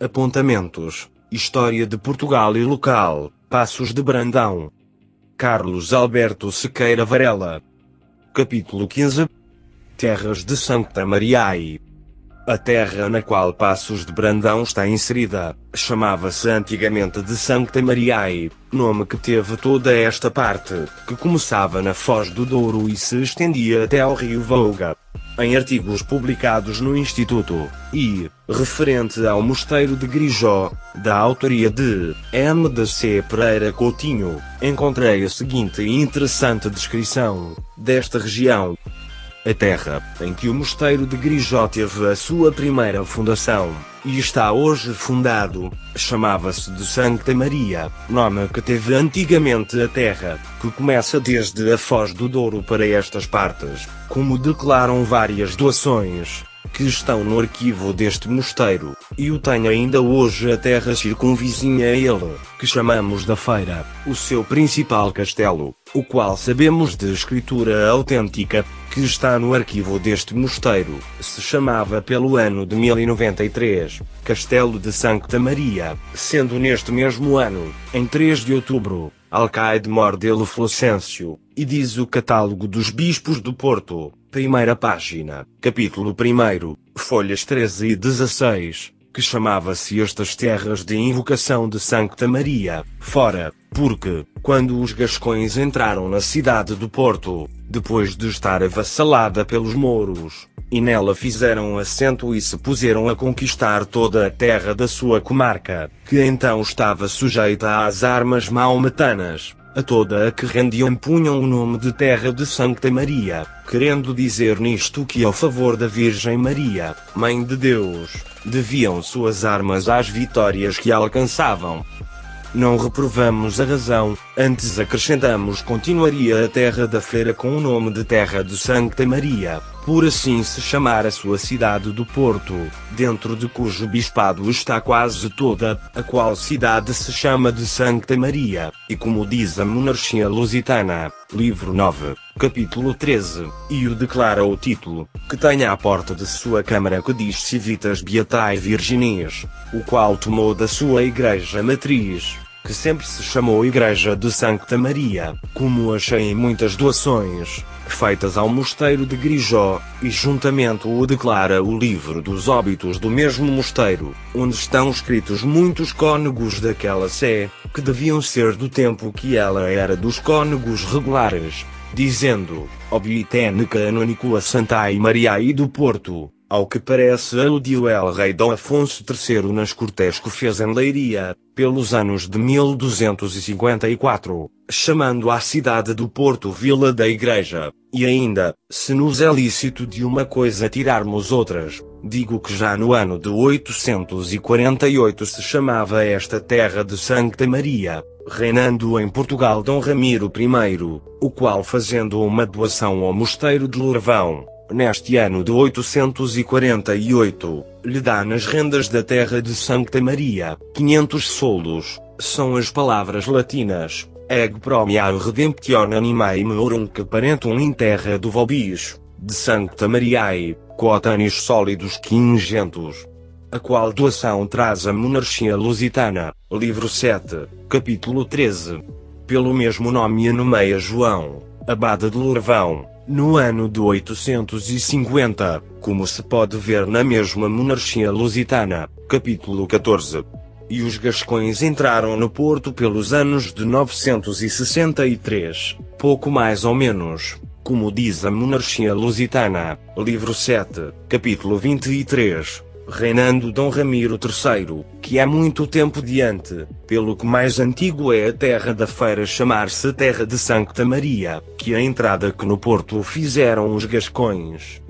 Apontamentos. História de Portugal e local. Passos de Brandão. Carlos Alberto Sequeira Varela. Capítulo 15. Terras de Santa Mariai. A terra na qual Passos de Brandão está inserida, chamava-se antigamente de Sancta Mariae, nome que teve toda esta parte, que começava na Foz do Douro e se estendia até ao rio Volga. Em artigos publicados no Instituto, e, referente ao Mosteiro de Grijó, da autoria de M. de C. Pereira Coutinho, encontrei a seguinte interessante descrição desta região. A terra em que o mosteiro de Grijó teve a sua primeira fundação, e está hoje fundado, chamava-se de Santa Maria, nome que teve antigamente a terra, que começa desde a Foz do Douro para estas partes, como declaram várias doações, que estão no arquivo deste mosteiro, e o tem ainda hoje a terra circunvizinha a ele, que chamamos da Feira, o seu principal castelo, o qual sabemos de escritura autêntica, que está no arquivo deste mosteiro, se chamava pelo ano de 1093, Castelo de Santa Maria, sendo neste mesmo ano, em 3 de outubro, Alcaide Mordelo Flocêncio, e diz o catálogo dos bispos do Porto, primeira página, capítulo 1, folhas 13 e 16, que chamava-se estas terras de invocação de Santa Maria, fora, porque, quando os gascões entraram na cidade do Porto, depois de estar avassalada pelos mouros, e nela fizeram assento e se puseram a conquistar toda a terra da sua comarca, que então estava sujeita às armas maometanas, a toda a que rendiam punham o nome de terra de Santa Maria, querendo dizer nisto que ao favor da Virgem Maria, Mãe de Deus, deviam suas armas às vitórias que alcançavam. Não reprovamos a razão, antes acrescentamos continuaria a terra da feira com o nome de terra de Santa Maria, por assim se chamar a sua cidade do Porto, dentro de cujo bispado está quase toda, a qual cidade se chama de Santa Maria, e como diz a monarquia lusitana, livro 9, capítulo 13, e o declara o título, que tem à porta de sua câmara que diz Civitas Beatae Virginis, o qual tomou da sua igreja matriz, que sempre se chamou Igreja de Santa Maria, como achei em muitas doações, feitas ao mosteiro de Grijó, e juntamente o declara o livro dos óbitos do mesmo mosteiro, onde estão escritos muitos cônegos daquela sé, que deviam ser do tempo que ela era dos cônegos regulares, dizendo, Obitene canônico a Santa e Maria e do Porto, ao que parece aludiu el rei Dom Afonso III nas cortes que fez em Leiria, pelos anos de 1254, chamando a cidade do Porto Vila da Igreja, e ainda, se nos é lícito de uma coisa tirarmos outras, digo que já no ano de 848 se chamava esta terra de Santa Maria, reinando em Portugal Dom Ramiro I, o qual fazendo uma doação ao mosteiro de Lourvão, neste ano de 848, lhe dá nas rendas da terra de Santa Maria, 500 soldos, são as palavras latinas, eg promiar redemption animae meorunque parentum in terra do vobis, de Santa Mariae, cotanis sólidos quingentos. A qual doação traz a monarquia lusitana, livro 7, capítulo 13. Pelo mesmo nome nomeia João, abade de Lourvão, no ano de 850, como se pode ver na mesma monarquia lusitana, capítulo 14. E os gascões entraram no Porto pelos anos de 963, pouco mais ou menos, como diz a monarquia lusitana, livro 7, capítulo 23 reinando Dom Ramiro III, que há muito tempo diante, pelo que mais antigo é a terra da feira chamar-se Terra de Santa Maria, que a entrada que no Porto fizeram os gascões.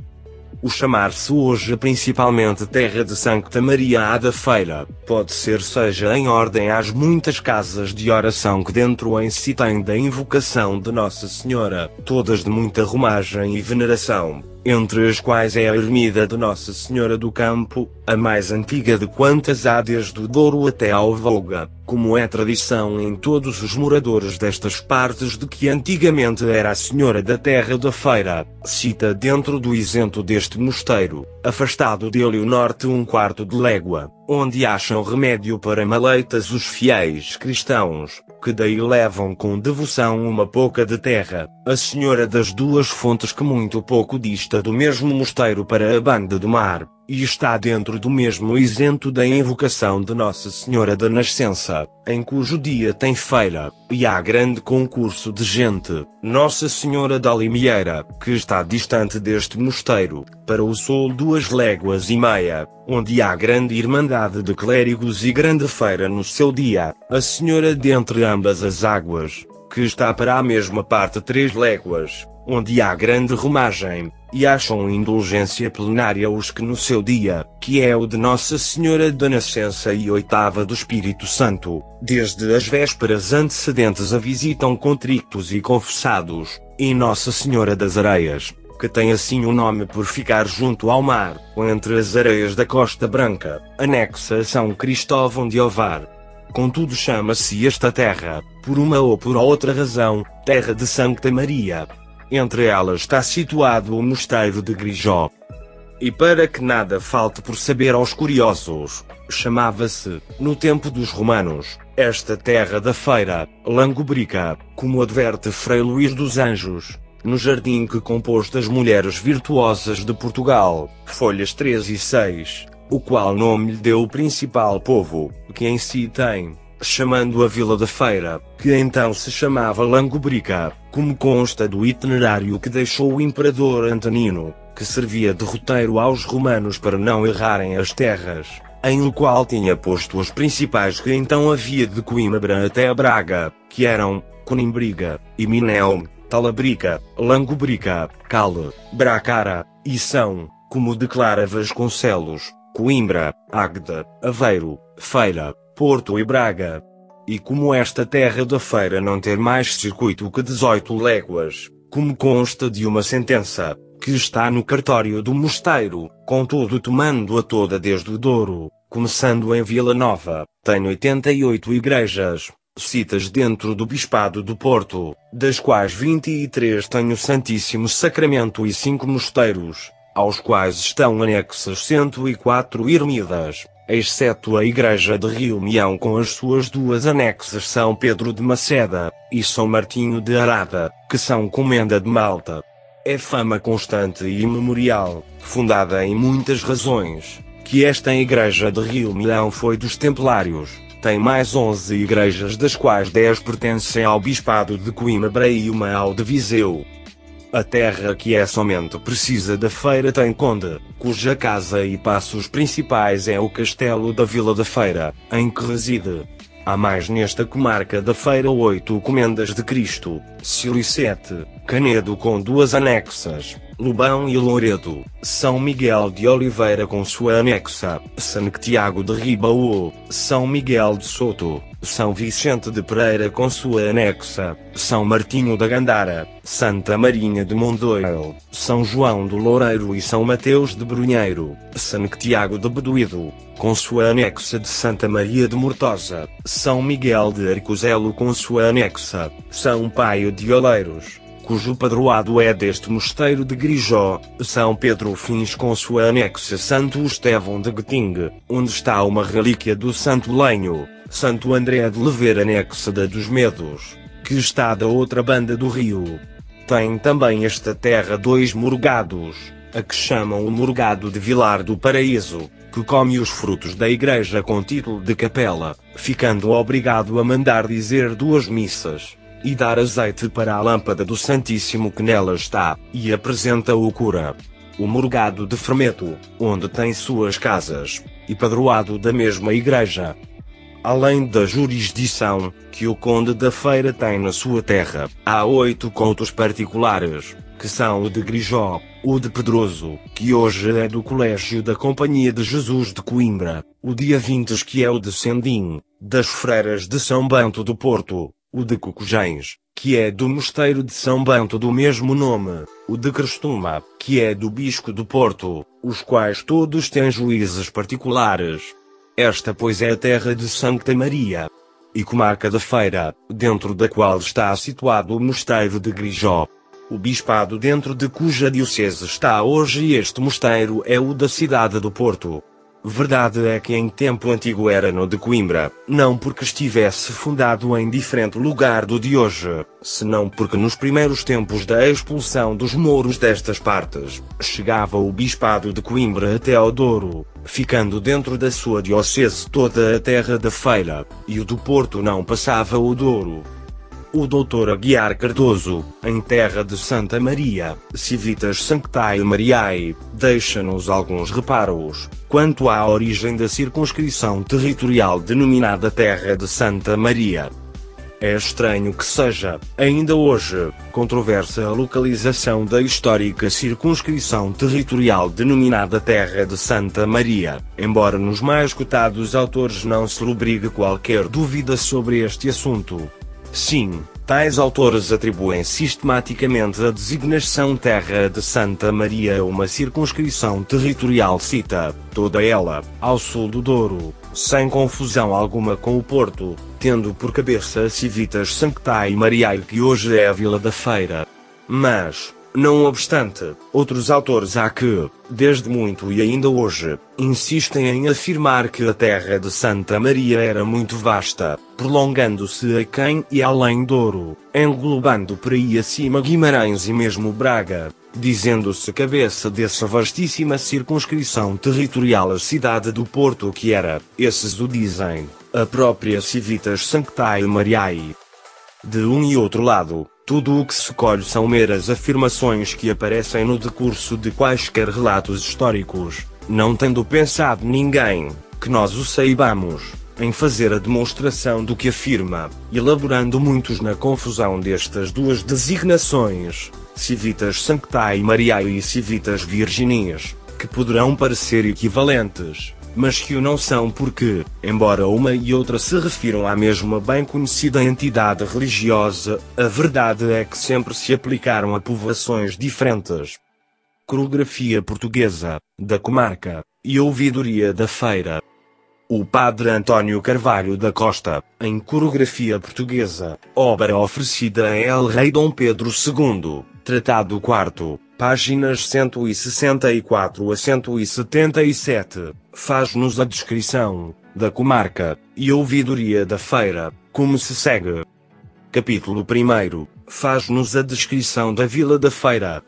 O chamar-se hoje principalmente Terra de Santa Maria à da Feira, pode ser seja em ordem às muitas casas de oração que dentro em si tem da invocação de Nossa Senhora, todas de muita romagem e veneração, entre as quais é a ermida de Nossa Senhora do Campo, a mais antiga de quantas há desde o Douro até ao Volga, como é tradição em todos os moradores destas partes de que antigamente era a Senhora da Terra da Feira, cita dentro do isento deste mosteiro, afastado dele o norte um quarto de légua, onde acham remédio para maleitas os fiéis cristãos, que daí levam com devoção uma pouca de terra, a Senhora das Duas Fontes que muito pouco dista do mesmo mosteiro para a banda do mar, e está dentro do mesmo isento da invocação de Nossa Senhora da Nascença, em cujo dia tem feira, e há grande concurso de gente, Nossa Senhora da Limieira, que está distante deste mosteiro, para o sul duas léguas e meia, onde há grande irmandade de clérigos e grande feira no seu dia, a Senhora dentre ambas as águas, que está para a mesma parte três léguas, onde há grande romagem, e acham indulgência plenária os que no seu dia, que é o de Nossa Senhora da Nascença e oitava do Espírito Santo, desde as vésperas antecedentes a visitam contritos e confessados, e Nossa Senhora das Areias, que tem assim o nome por ficar junto ao mar, entre as areias da Costa Branca, anexa a São Cristóvão de Ovar. Contudo chama-se esta terra, por uma ou por outra razão, Terra de Santa Maria, entre elas está situado o mosteiro de Grijó. E para que nada falte por saber aos curiosos, chamava-se, no tempo dos romanos, esta terra da feira, Langobrica, como adverte Frei Luís dos Anjos, no jardim que compôs das mulheres virtuosas de Portugal, folhas 3 e 6, o qual nome lhe deu o principal povo, que em si tem, chamando a Vila da Feira, que então se chamava Langobrica, como consta do itinerário que deixou o imperador Antonino, que servia de roteiro aos romanos para não errarem as terras, em o qual tinha posto os principais que então havia de Coimbra até Braga, que eram Conimbriga, e Talabrica, Langobrica, Cale, Bracara, e São, como declara Vasconcelos, Coimbra, Águeda, Aveiro, Feira, Porto e Braga. E como esta terra da feira não ter mais circuito que 18 léguas, como consta de uma sentença, que está no cartório do mosteiro, contudo tomando-a toda desde o Douro, começando em Vila Nova, tem 88 igrejas, citas dentro do Bispado do Porto, das quais 23 têm o Santíssimo Sacramento e 5 mosteiros, aos quais estão anexas 104 ermidas, exceto a igreja de Rio Mião com as suas duas anexas São Pedro de Maceda, e São Martinho de Arada, que são comenda de Malta. É fama constante e imemorial, fundada em muitas razões, que esta igreja de Rio Mião foi dos Templários, tem mais 11 igrejas das quais 10 pertencem ao Bispado de Coimbra e uma ao de Viseu. A terra que é somente precisa da feira tem conde, cuja casa e passos principais é o castelo da Vila da Feira, em que reside. Há mais nesta comarca da Feira oito comendas de Cristo, Silicete, Canedo com duas anexas, Lubão e Louredo, São Miguel de Oliveira com sua anexa, Santiago de Ribaú, São Miguel de Soto, São Vicente de Pereira com sua anexa, São Martinho da Gandara, Santa Marinha de Mondoiro, São João do Loureiro e São Mateus de Brunheiro, Santiago de Beduído, com sua anexa de Santa Maria de Mortosa, São Miguel de Arcozelo com sua anexa, São Paio de Oleiros, cujo padroado é deste mosteiro de Grijó, São Pedro Fins com sua anexa Santo Estevão de Geting, onde está uma relíquia do Santo Lenho, Santo André de Lever anexa da dos Medos, que está da outra banda do rio. Tem também esta terra dois morgados, a que chamam o morgado de Vilar do Paraíso, que come os frutos da igreja com título de capela, ficando obrigado a mandar dizer duas missas e dar azeite para a lâmpada do Santíssimo que nela está, e apresenta o cura. O morgado de Fermeto, onde tem suas casas, e padroado da mesma igreja. Além da jurisdição, que o conde da feira tem na sua terra, há oito contos particulares, que são o de Grijó, o de Pedroso, que hoje é do Colégio da Companhia de Jesus de Coimbra, o dia 20 que é o de Sendim, das Freiras de São Bento do Porto, o de Cocujães, que é do Mosteiro de São Bento do mesmo nome, o de Crestuma, que é do Bispo do Porto, os quais todos têm juízes particulares. Esta pois é a terra de Santa Maria e comarca da Feira, dentro da qual está situado o Mosteiro de Grijó. O bispado dentro de cuja diocese está hoje este mosteiro é o da cidade do Porto. Verdade é que em tempo antigo era no de Coimbra, não porque estivesse fundado em diferente lugar do de hoje, senão porque nos primeiros tempos da expulsão dos mouros destas partes, chegava o bispado de Coimbra até ao Douro, ficando dentro da sua diocese toda a terra da Feira, e o do Porto não passava o Douro. O Dr. Aguiar Cardoso, em terra de Santa Maria, Civitas Sanctae Mariae, deixa-nos alguns reparos, quanto à origem da circunscrição territorial denominada Terra de Santa Maria. É estranho que seja, ainda hoje, controversa a localização da histórica circunscrição territorial denominada Terra de Santa Maria, embora nos mais cotados autores não se rubrique qualquer dúvida sobre este assunto. Sim, tais autores atribuem sistematicamente a designação Terra de Santa Maria a uma circunscrição territorial cita, toda ela, ao sul do Douro, sem confusão alguma com o Porto, tendo por cabeça Civitas Sanctae Mariae que hoje é a Vila da Feira. Mas, não obstante, outros autores há que, desde muito e ainda hoje, insistem em afirmar que a terra de Santa Maria era muito vasta, prolongando-se a quem e além Douro, englobando por aí acima Guimarães e mesmo Braga, dizendo-se cabeça dessa vastíssima circunscrição territorial a cidade do Porto que era, esses o dizem, a própria Civitas Sanctae Mariae. De um e outro lado, tudo o que se colhe são meras afirmações que aparecem no decurso de quaisquer relatos históricos, não tendo pensado ninguém, que nós o saibamos, em fazer a demonstração do que afirma, elaborando muitos na confusão destas duas designações, Civitas Sanctae Mariae e Civitas Virginias, que poderão parecer equivalentes, mas que o não são porque, embora uma e outra se refiram à mesma bem conhecida entidade religiosa, a verdade é que sempre se aplicaram a povoações diferentes. Coreografia portuguesa, da comarca, e ouvidoria da feira. O padre António Carvalho da Costa, em coreografia portuguesa, obra oferecida a El Rei Dom Pedro II, Tratado IV, páginas 164 a 177, faz-nos a descrição da comarca e ouvidoria da feira, como se segue. Capítulo 1 faz-nos a descrição da vila da feira.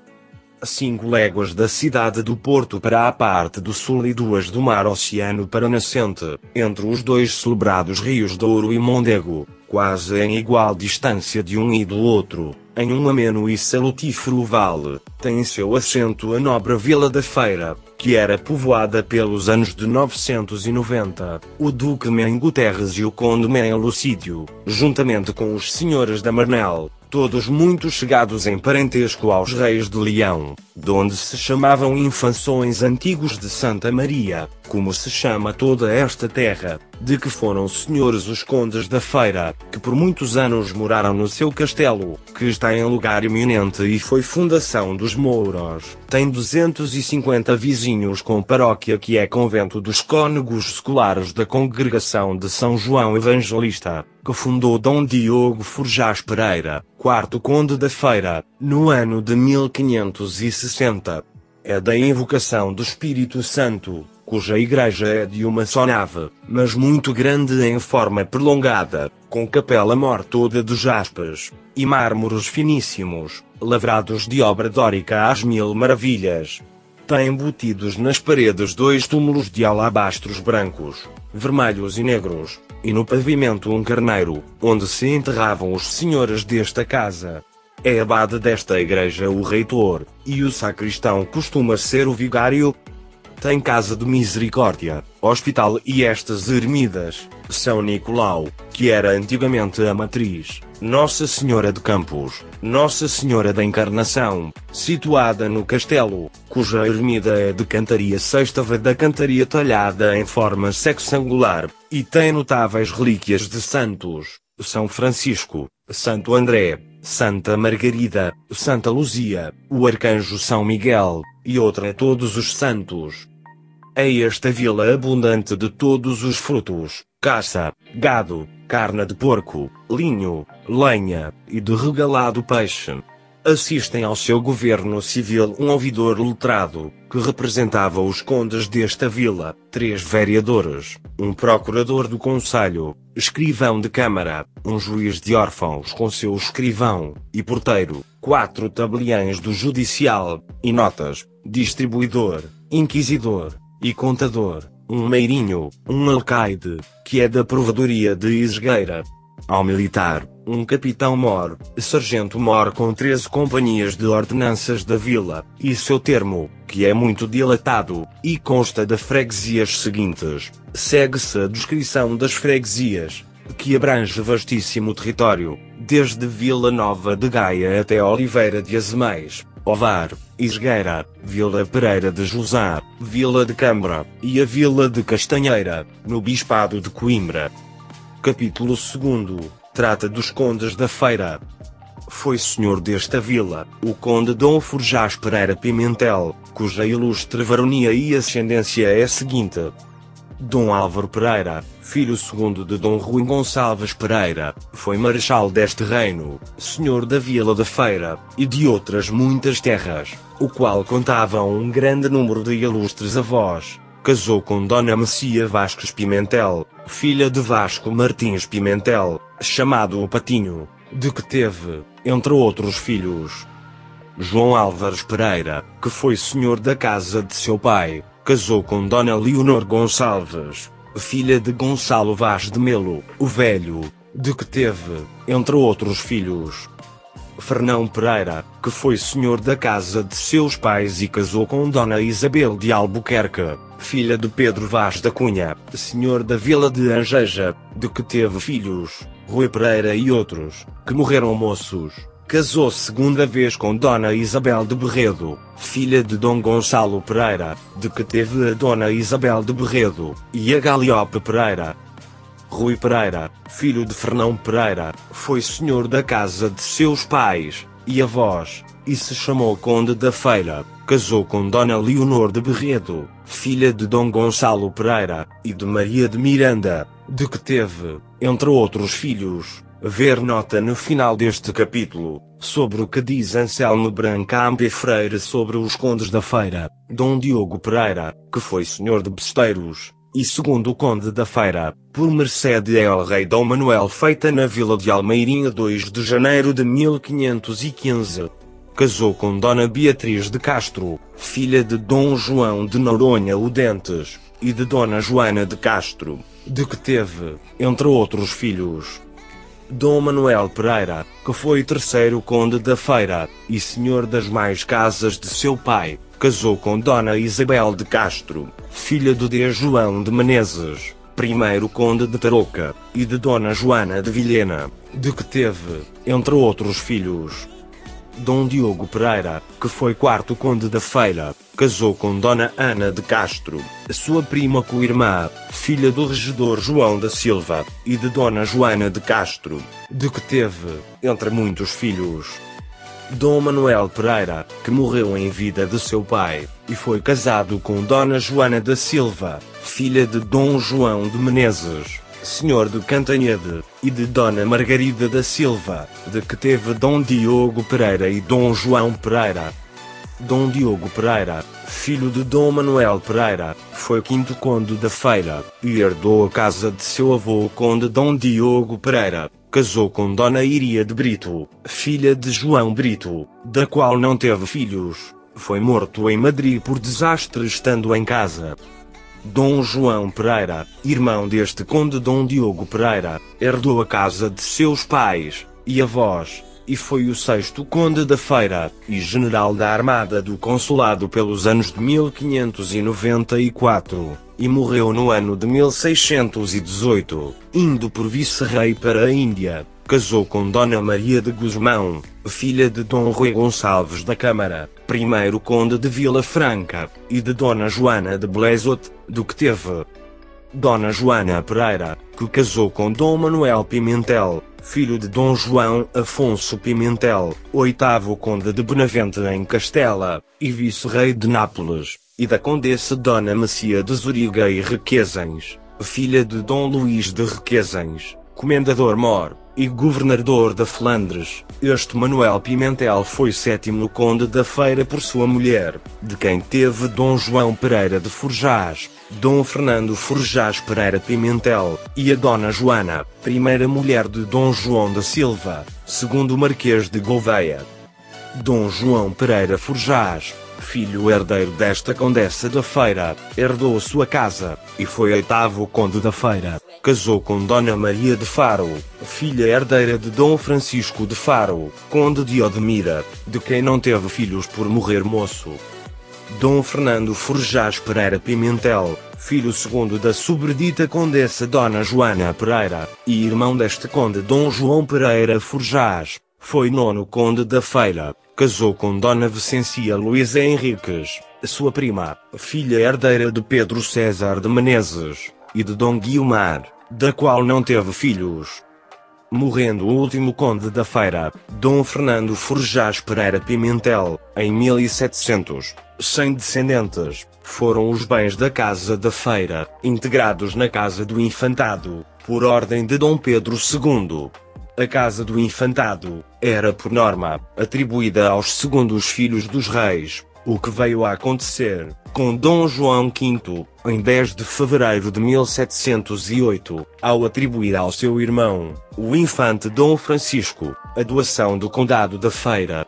Cinco léguas da cidade do Porto para a parte do sul e duas do mar Oceano para nascente, entre os dois celebrados rios Douro e Mondego, quase em igual distância de um e do outro, em um ameno e salutífero vale, tem seu assento a nobre Vila da Feira, que era povoada pelos anos de 990, o Duque Mengo Terres e o Conde Men Lucídio, juntamente com os senhores da Marnel, todos muito chegados em parentesco aos reis de Leão, donde se chamavam infanções antigos de Santa Maria, como se chama toda esta terra, de que foram senhores os condes da feira, que por muitos anos moraram no seu castelo, que está em lugar eminente e foi fundação dos mouros. Tem 250 vizinhos com paróquia que é convento dos cônegos seculares da congregação de São João Evangelista, que fundou Dom Diogo Forjás Pereira, quarto conde da feira, no ano de 1560. É da invocação do Espírito Santo, cuja igreja é de uma só nave, mas muito grande em forma prolongada, com capela mor toda de jaspas, e mármores finíssimos, lavrados de obra dórica às mil maravilhas. Tem embutidos nas paredes dois túmulos de alabastros brancos, vermelhos e negros, e no pavimento um carneiro, onde se enterravam os senhores desta casa. É abade desta igreja o reitor, e o sacristão costuma ser o vigário. Tem casa de misericórdia, hospital e estas ermidas, São Nicolau, que era antigamente a matriz, Nossa Senhora de Campos, Nossa Senhora da Encarnação, situada no castelo, cuja ermida é de cantaria sextava da cantaria talhada em forma sexangular, e tem notáveis relíquias de santos, São Francisco, Santo André, Santa Margarida, Santa Luzia, o Arcanjo São Miguel, e outra todos os santos. É esta vila abundante de todos os frutos, caça, gado, carne de porco, linho, lenha, e de regalado peixe. assistem ao seu governo civil um ouvidor letrado, que representava os condes desta vila, três vereadores, um procurador do conselho, escrivão de câmara, um juiz de órfãos com seu escrivão, e porteiro, quatro tabeliães do judicial, e notas, distribuidor, inquisidor, e contador, um meirinho, um alcaide, que é da provadoria de Isgueira. Ao militar, um capitão-mor, sargento-mor com 13 companhias de ordenanças da vila, e seu termo, que é muito dilatado, e consta das freguesias seguintes. Segue-se a descrição das freguesias, que abrange vastíssimo território, desde Vila Nova de Gaia até Oliveira de Azeméis, Ovar, Isgueira, Vila Pereira de Josá, Vila de Câmara, e a Vila de Castanheira, no Bispado de Coimbra. Capítulo 2 Trata dos condes da feira. Foi senhor desta vila, o conde Dom Forjás Pereira Pimentel, cuja ilustre varonia e ascendência é a seguinte. Dom Álvaro Pereira, filho segundo de Dom Rui Gonçalves Pereira, foi marechal deste reino, senhor da Vila da Feira, e de outras muitas terras, o qual contava um grande número de ilustres avós, casou com Dona Messia Vasques Pimentel, filha de Vasco Martins Pimentel, chamado o Patinho, de que teve, entre outros filhos, João Álvares Pereira, que foi senhor da casa de seu pai, casou com Dona Leonor Gonçalves, filha de Gonçalo Vaz de Melo, o velho, de que teve, entre outros filhos, Fernão Pereira, que foi senhor da casa de seus pais e casou com Dona Isabel de Albuquerque, filha de Pedro Vaz da Cunha, senhor da vila de Angeja, de que teve filhos, Rui Pereira e outros, que morreram moços. Casou segunda vez com Dona Isabel de Berredo, filha de Dom Gonçalo Pereira, de que teve a Dona Isabel de Berredo, e a Galiope Pereira. Rui Pereira, filho de Fernão Pereira, foi senhor da casa de seus pais, e avós, e se chamou Conde da Feira, casou com Dona Leonor de Berredo, filha de Dom Gonçalo Pereira, e de Maria de Miranda, de que teve, entre outros filhos, ver nota no final deste capítulo, sobre o que diz Anselmo Brancamp e Freire sobre os condes da feira, Dom Diogo Pereira, que foi senhor de Besteiros, e segundo o conde da feira, por mercê de El Rei Dom Manuel feita na vila de Almeirinha 2 de janeiro de 1515. Casou com Dona Beatriz de Castro, filha de Dom João de Noronha o Dentes, e de Dona Joana de Castro, de que teve, entre outros filhos, Dom Manuel Pereira, que foi terceiro conde da Feira, e senhor das mais casas de seu pai, casou com Dona Isabel de Castro, filha do D. João de Menezes, primeiro conde de Tarouca, e de Dona Joana de Vilhena, de que teve, entre outros filhos, Dom Diogo Pereira, que foi quarto conde da Feira, casou com Dona Ana de Castro, sua prima co-irmã, filha do regedor João da Silva, e de Dona Joana de Castro, de que teve, entre muitos filhos, Dom Manuel Pereira, que morreu em vida de seu pai, e foi casado com Dona Joana da Silva, filha de Dom João de Menezes senhor de Cantanhede, e de Dona Margarida da Silva, de que teve Dom Diogo Pereira e Dom João Pereira. Dom Diogo Pereira, filho de Dom Manuel Pereira, foi quinto conde da Feira, e herdou a casa de seu avô conde Dom Diogo Pereira. Casou com Dona Iria de Brito, filha de João Brito, da qual não teve filhos. Foi morto em Madrid por desastre estando em casa. Dom João Pereira, irmão deste conde Dom Diogo Pereira, herdou a casa de seus pais e avós, e foi o sexto conde da Feira, e general da Armada do Consulado pelos anos de 1594, e morreu no ano de 1618, indo por vice-rei para a Índia. Casou com Dona Maria de Guzmão, filha de Dom Rui Gonçalves da Câmara, primeiro conde de Vila Franca, e de Dona Joana de Blezote, do que teve. Dona Joana Pereira, que casou com Dom Manuel Pimentel, filho de Dom João Afonso Pimentel, oitavo conde de Benavente em Castela, e vice-rei de Nápoles, e da condessa Dona Macia de Zuriga e Requesens, filha de Dom Luís de Requesens comendador-mor, e governador da Flandres. Este Manuel Pimentel foi sétimo conde da Feira por sua mulher, de quem teve Dom João Pereira de Forjás, Dom Fernando Forjás Pereira Pimentel, e a Dona Joana, primeira mulher de Dom João da Silva, segundo Marquês de Gouveia. Dom João Pereira Forjás, filho herdeiro desta condessa da Feira, herdou sua casa, e foi oitavo conde da Feira. Casou com Dona Maria de Faro, filha herdeira de Dom Francisco de Faro, conde de Odmira, de quem não teve filhos por morrer moço. Dom Fernando Forjás Pereira Pimentel, filho segundo da sobredita condessa Dona Joana Pereira, e irmão deste conde Dom João Pereira Forjás, foi nono conde da Feira, casou com Dona Vicencia Luísa Henriques, sua prima, filha herdeira de Pedro César de Menezes, e de Dom Guiomar, da qual não teve filhos. Morrendo o último conde da feira, Dom Fernando Forjás Pereira Pimentel, em 1700, sem descendentes, foram os bens da Casa da Feira, integrados na Casa do Infantado, por ordem de Dom Pedro II. A Casa do Infantado era, por norma, atribuída aos segundos filhos dos reis, o que veio a acontecer com Dom João V, em 10 de fevereiro de 1708, ao atribuir ao seu irmão, o infante Dom Francisco, a doação do Condado da Feira.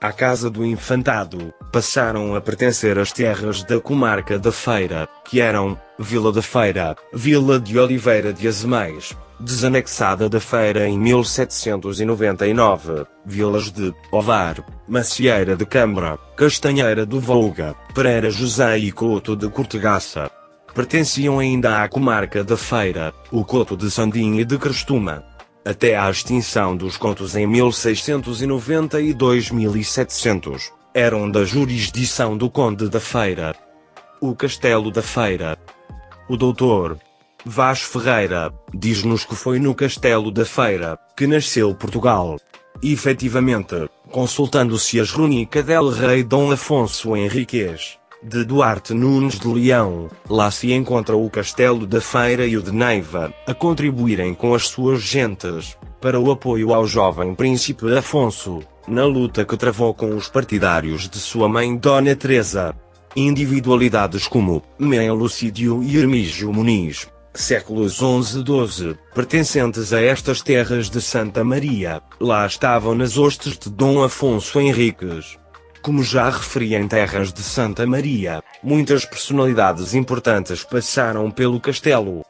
À Casa do Infantado, passaram a pertencer as terras da comarca da Feira, que eram Vila da Feira, Vila de Oliveira de Azeméis, desanexada da Feira em 1799, vilas de Ovar, Macieira de Câmara, Castanheira do Volga, Pereira José e Couto de Cortegaça. Pertenciam ainda à comarca da Feira, o Couto de Sandim e de Crestuma. Até à extinção dos contos em 1690 eram da jurisdição do Conde da Feira. O Castelo da Feira. O doutor Vaz Ferreira diz-nos que foi no Castelo da Feira que nasceu Portugal. E, efetivamente, consultando-se as crônicas del rei Dom Afonso Henriques, de Duarte Nunes de Leão, lá se encontra o Castelo da Feira e o de Neiva, a contribuírem com as suas gentes, para o apoio ao jovem príncipe Afonso, na luta que travou com os partidários de sua mãe Dona Teresa. Individualidades como Mem Lucídio e Hermígio Muniz, séculos XI e XII, pertencentes a estas terras de Santa Maria, lá estavam nas hostes de Dom Afonso Henriques. Como já referi em terras de Santa Maria, muitas personalidades importantes passaram pelo castelo.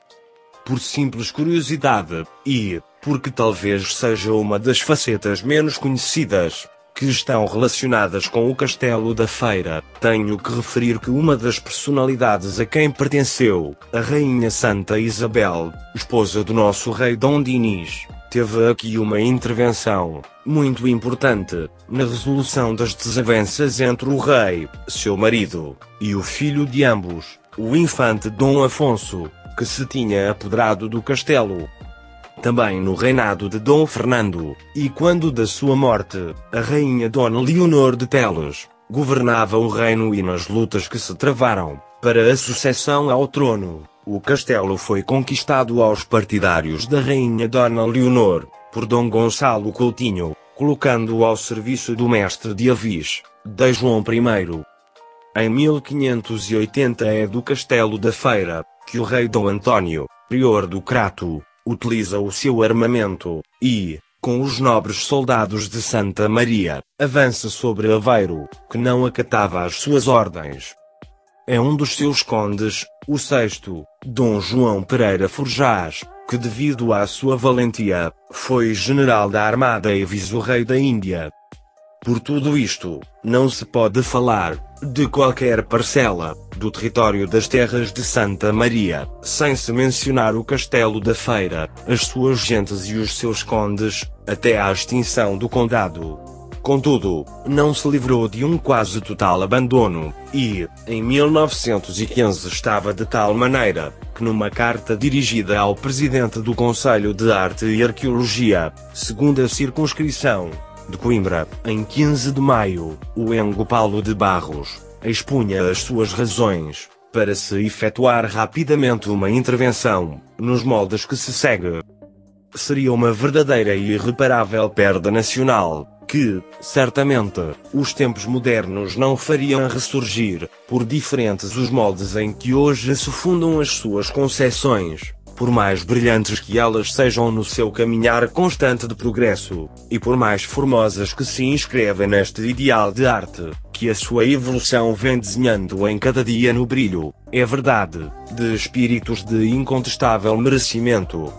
Por simples curiosidade, e, porque talvez seja uma das facetas menos conhecidas, que estão relacionadas com o Castelo da Feira, tenho que referir que uma das personalidades a quem pertenceu, a Rainha Santa Isabel, esposa do nosso rei Dom Dinis, teve aqui uma intervenção, muito importante, na resolução das desavenças entre o rei, seu marido, e o filho de ambos, o infante Dom Afonso, que se tinha apoderado do castelo também no reinado de Dom Fernando, e quando da sua morte, a rainha Dona Leonor de Teles, governava o reino e nas lutas que se travaram, para a sucessão ao trono, o castelo foi conquistado aos partidários da rainha Dona Leonor, por Dom Gonçalo Coutinho, colocando-o ao serviço do mestre de Avis, de João I. Em 1580 é do Castelo da Feira, que o rei Dom António, prior do Crato, utiliza o seu armamento, e, com os nobres soldados de Santa Maria, avança sobre Aveiro, que não acatava as suas ordens. É um dos seus condes, o sexto, Dom João Pereira Forjás, que devido à sua valentia, foi general da armada e vice-rei da Índia. Por tudo isto, não se pode falar, de qualquer parcela, do território das terras de Santa Maria, sem se mencionar o Castelo da Feira, as suas gentes e os seus condes, até à extinção do condado. Contudo, não se livrou de um quase total abandono, e, em 1915 estava de tal maneira, que numa carta dirigida ao presidente do Conselho de Arte e Arqueologia, segunda circunscrição, de Coimbra, em 15 de maio, o Engo Paulo de Barros expunha as suas razões para se efetuar rapidamente uma intervenção, nos moldes que se segue. seria uma verdadeira e irreparável perda nacional, que, certamente, os tempos modernos não fariam ressurgir, por diferentes os moldes em que hoje se fundam as suas concepções por mais brilhantes que elas sejam no seu caminhar constante de progresso, e por mais formosas que se inscrevem neste ideal de arte, que a sua evolução vem desenhando em cada dia no brilho, é verdade, de espíritos de incontestável merecimento,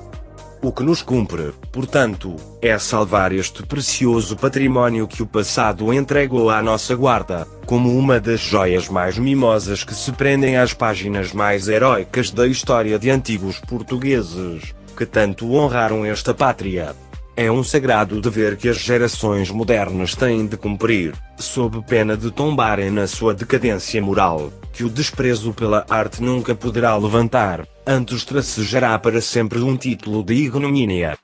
o que nos cumpre, portanto, é salvar este precioso património que o passado entregou à nossa guarda, como uma das joias mais mimosas que se prendem às páginas mais heróicas da história de antigos portugueses, que tanto honraram esta pátria. É um sagrado dever que as gerações modernas têm de cumprir, sob pena de tombarem na sua decadência moral, que o desprezo pela arte nunca poderá levantar, antes tracejará para sempre um título de ignomínia.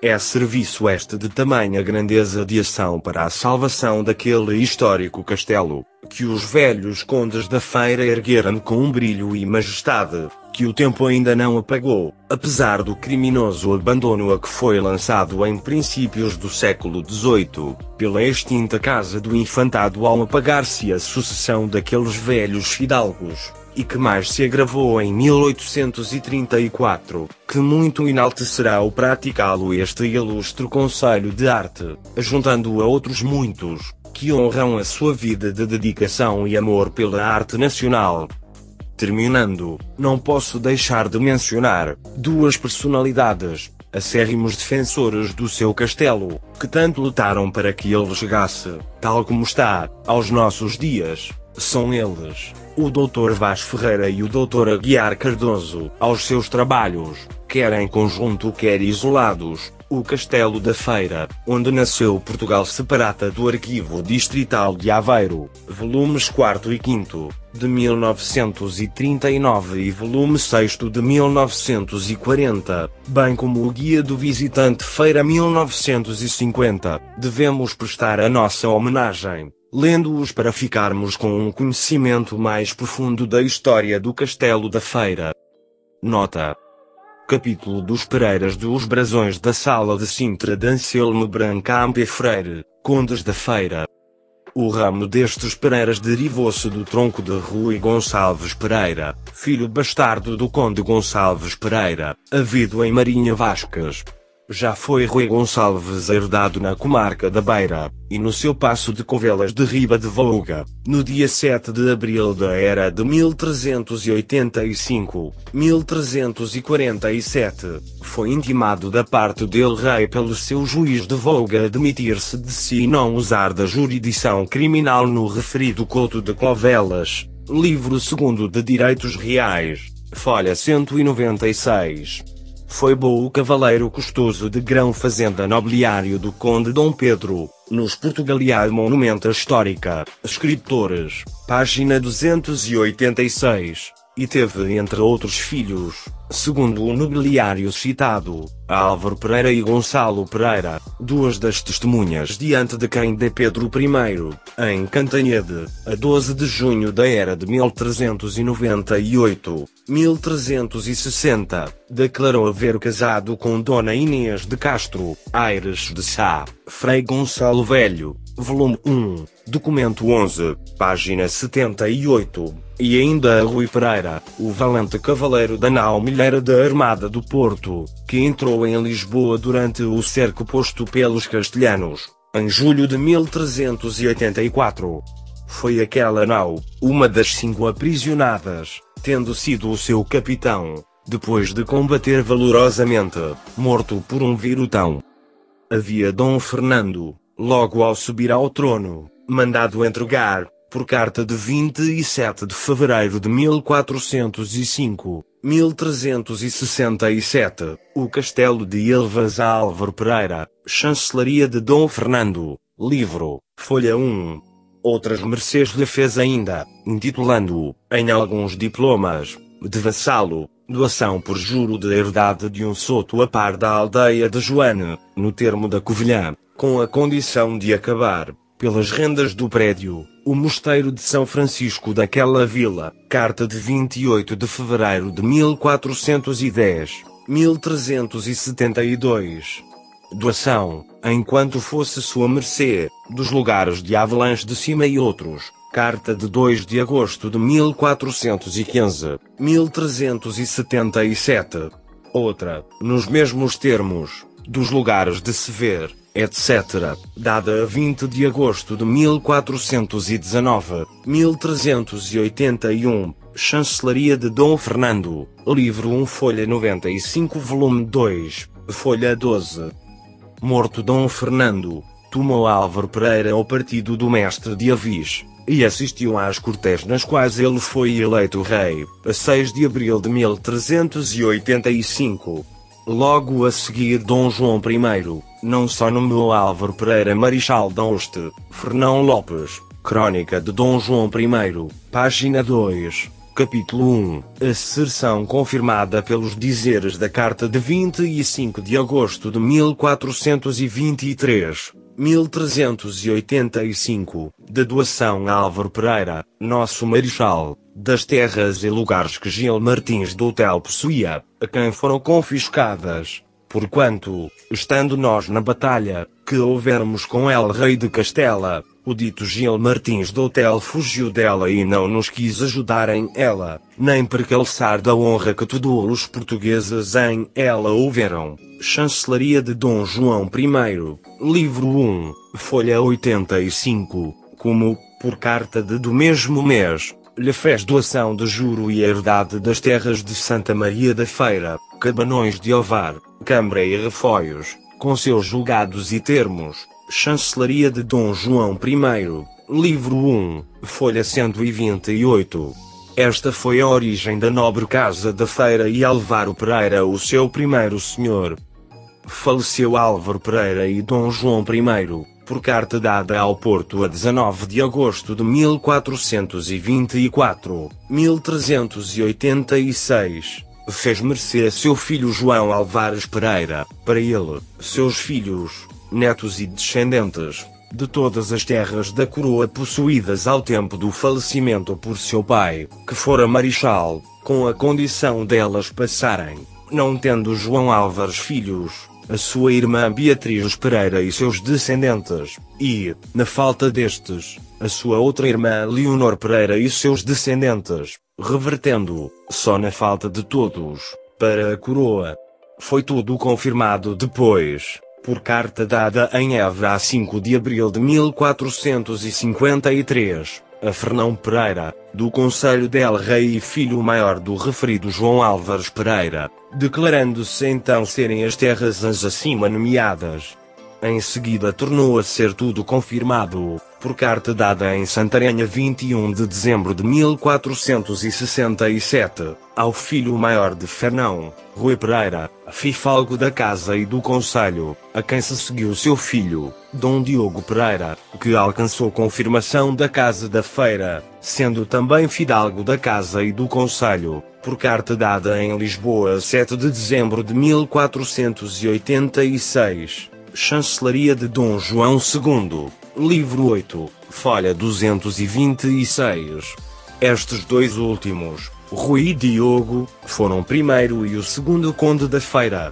É serviço este de tamanha grandeza de ação para a salvação daquele histórico castelo, que os velhos condes da feira ergueram com um brilho e majestade, que o tempo ainda não apagou, apesar do criminoso abandono a que foi lançado em princípios do século XVIII, pela extinta Casa do Infantado ao apagar-se a sucessão daqueles velhos fidalgos, e que mais se agravou em 1834, que muito enaltecerá o praticá-lo este ilustre Conselho de Arte, juntando a outros muitos, que honram a sua vida de dedicação e amor pela arte nacional. Terminando, não posso deixar de mencionar duas personalidades, acérrimos defensores do seu castelo, que tanto lutaram para que ele chegasse, tal como está, aos nossos dias. São eles, o Dr. Vaz Ferreira e o Dr. Aguiar Cardoso, aos seus trabalhos, quer em conjunto quer isolados, o Castelo da Feira, onde nasceu Portugal separata do Arquivo Distrital de Aveiro, volumes 4 e 5, de 1939 e volume 6 de 1940, bem como o Guia do Visitante Feira 1950, devemos prestar a nossa homenagem lendo-os para ficarmos com um conhecimento mais profundo da história do Castelo da Feira. Nota. Capítulo dos Pereiras dos Brasões da Sala de Sintra de Anselmo Brancamp Freire, Condes da Feira. O ramo destes Pereiras derivou-se do tronco de Rui Gonçalves Pereira, filho bastardo do Conde Gonçalves Pereira, havido em Marinha Vascas, já foi Rui Gonçalves herdado na comarca da Beira, e no seu passo de Covelas de Riba de Volga, no dia 7 de abril da era de 1385, 1347, foi intimado da parte dele rei pelo seu juiz de Volga admitir-se de si e não usar da jurisdição criminal no referido Couto de Covelas, livro segundo de Direitos Reais, folha 196. Foi bom o cavaleiro custoso de grão fazenda nobiliário do conde Dom Pedro, nos Portugaliar Monumenta Histórica, Escritores, página 286 e teve entre outros filhos, segundo o nobiliário citado, Álvaro Pereira e Gonçalo Pereira, duas das testemunhas diante de quem de Pedro I, em Cantanhede, a 12 de junho da era de 1398, 1360, declarou haver casado com Dona Inês de Castro, Aires de Sá, Frei Gonçalo Velho, volume 1, documento 11, página 78. E ainda a Rui Pereira, o valente cavaleiro da nau milheira da Armada do Porto, que entrou em Lisboa durante o cerco posto pelos castelhanos, em julho de 1384. Foi aquela nau, uma das cinco aprisionadas, tendo sido o seu capitão, depois de combater valorosamente, morto por um virutão. Havia Dom Fernando, logo ao subir ao trono, mandado entregar, por carta de 27 de fevereiro de 1405, 1367, o castelo de Ilvas a Álvaro Pereira, chancelaria de Dom Fernando, livro, folha 1. Outras mercês lhe fez ainda, intitulando-o, em alguns diplomas, de vassalo, doação por juro de herdade de um soto a par da aldeia de Joane, no termo da Covilhã, com a condição de acabar, pelas rendas do prédio, o mosteiro de São Francisco daquela vila, carta de 28 de fevereiro de 1410, 1372. Doação, enquanto fosse sua mercê, dos lugares de Avalanche de Cima e outros. Carta de 2 de agosto de 1415, 1377. Outra, nos mesmos termos, dos lugares de se ver, etc., dada a 20 de agosto de 1419, 1381, Chancelaria de Dom Fernando, livro 1 folha 95 volume 2, folha 12. Morto Dom Fernando, tomou Álvaro Pereira ao partido do mestre de Avis, e assistiu às cortes nas quais ele foi eleito rei, a 6 de abril de 1385. Logo a seguir Dom João I, não só nomeou Álvaro Pereira Marechal d'Aoste, Fernão Lopes, Crônica de Dom João I, página 2, capítulo 1, asserção confirmada pelos dizeres da carta de 25 de agosto de 1423, 1385, de doação a Álvaro Pereira, nosso Marechal, das terras e lugares que Gil Martins do Hotel possuía, a quem foram confiscadas. Porquanto, estando nós na batalha, que houvermos com El Rei de Castela, o dito Gil Martins do Hotel fugiu dela e não nos quis ajudar em ela, nem percalçar da honra que todos os portugueses em ela houveram. Chancelaria de Dom João I, livro 1, folha 85, como, por carta de do mesmo mês, lhe fez doação de juro e herdade das terras de Santa Maria da Feira, Cabanões de Ovar, Câmara e Refoios, com seus julgados e termos, Chancelaria de Dom João I, livro 1, folha 128. Esta foi a origem da nobre casa da Feira e Álvaro Pereira o seu primeiro senhor. Faleceu Álvaro Pereira e Dom João I, por carta dada ao Porto a 19 de agosto de 1424, 1386, fez mercê a seu filho João Álvares Pereira, para ele, seus filhos, netos e descendentes, de todas as terras da coroa possuídas ao tempo do falecimento por seu pai, que fora marechal, com a condição delas passarem, não tendo João Álvares filhos, a sua irmã Beatriz Pereira e seus descendentes, e, na falta destes, a sua outra irmã Leonor Pereira e seus descendentes, revertendo, só na falta de todos, para a coroa. Foi tudo confirmado depois, por carta dada em Évora a 5 de abril de 1453, a Fernão Pereira, do Conselho del Rei e filho maior do referido João Álvares Pereira, declarando-se então serem as terras as acima nomeadas. Em seguida tornou a ser tudo confirmado, por carta dada em Santarém 21 de dezembro de 1467, ao filho maior de Fernão, Rui Pereira, fifalgo da casa e do conselho, a quem se seguiu seu filho, Dom Diogo Pereira, que alcançou confirmação da Casa da Feira, sendo também fidalgo da casa e do conselho, por carta dada em Lisboa 7 de dezembro de 1486. Chancelaria de Dom João II, livro 8, folha 226. Estes dois últimos, Rui e Diogo, foram o primeiro e o segundo conde da Feira.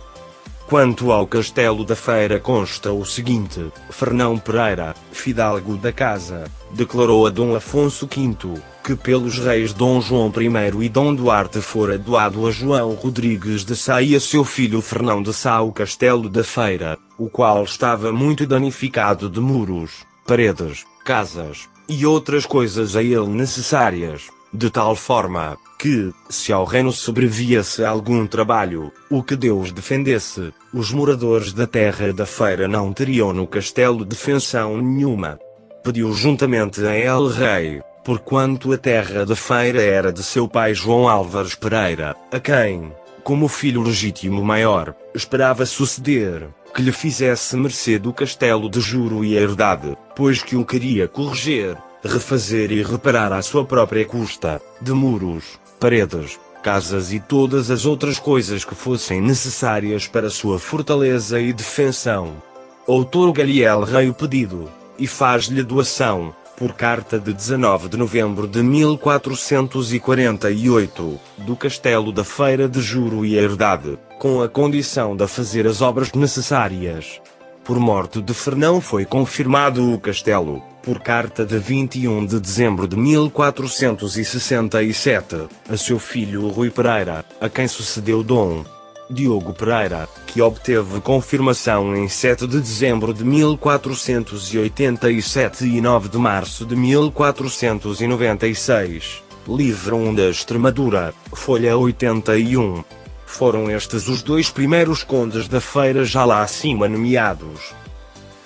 Quanto ao Castelo da Feira consta o seguinte, Fernão Pereira, fidalgo da casa, declarou a Dom Afonso V, que pelos reis Dom João I e Dom Duarte fora doado a João Rodrigues de Sá e a seu filho Fernão de Sá o Castelo da Feira, o qual estava muito danificado de muros, paredes, casas, e outras coisas a ele necessárias, de tal forma, que, se ao reino sobreviesse algum trabalho, o que Deus defendesse, os moradores da terra da feira não teriam no castelo defensão nenhuma. Pediu juntamente a El Rei, porquanto a terra da feira era de seu pai João Álvares Pereira, a quem, como filho legítimo maior, esperava suceder, que lhe fizesse mercê do castelo de juro e herdade, pois que o queria corrigir, refazer e reparar à sua própria custa, de muros, paredes, casas e todas as outras coisas que fossem necessárias para sua fortaleza e defensão. Outorga-lhe El Rei o pedido, e faz-lhe doação, por carta de 19 de novembro de 1448, do Castelo da Feira de Juro e Herdade, com a condição de fazer as obras necessárias. Por morte de Fernão foi confirmado o castelo, por carta de 21 de dezembro de 1467, a seu filho Rui Pereira, a quem sucedeu Dom Diogo Pereira, que obteve confirmação em 7 de dezembro de 1487 e 9 de março de 1496. Livro 1 da Extremadura, folha 81. Foram estes os dois primeiros condes da feira já lá acima nomeados.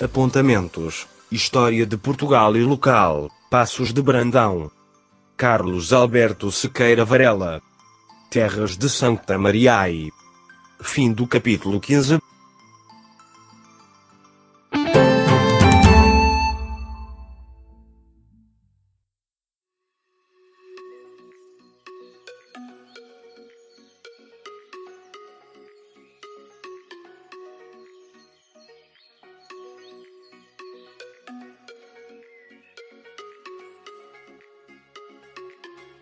Apontamentos: História de Portugal e local, Passos de Brandão. Carlos Alberto Sequeira Varela. Terras de Santa Mariai. Fim do capítulo 15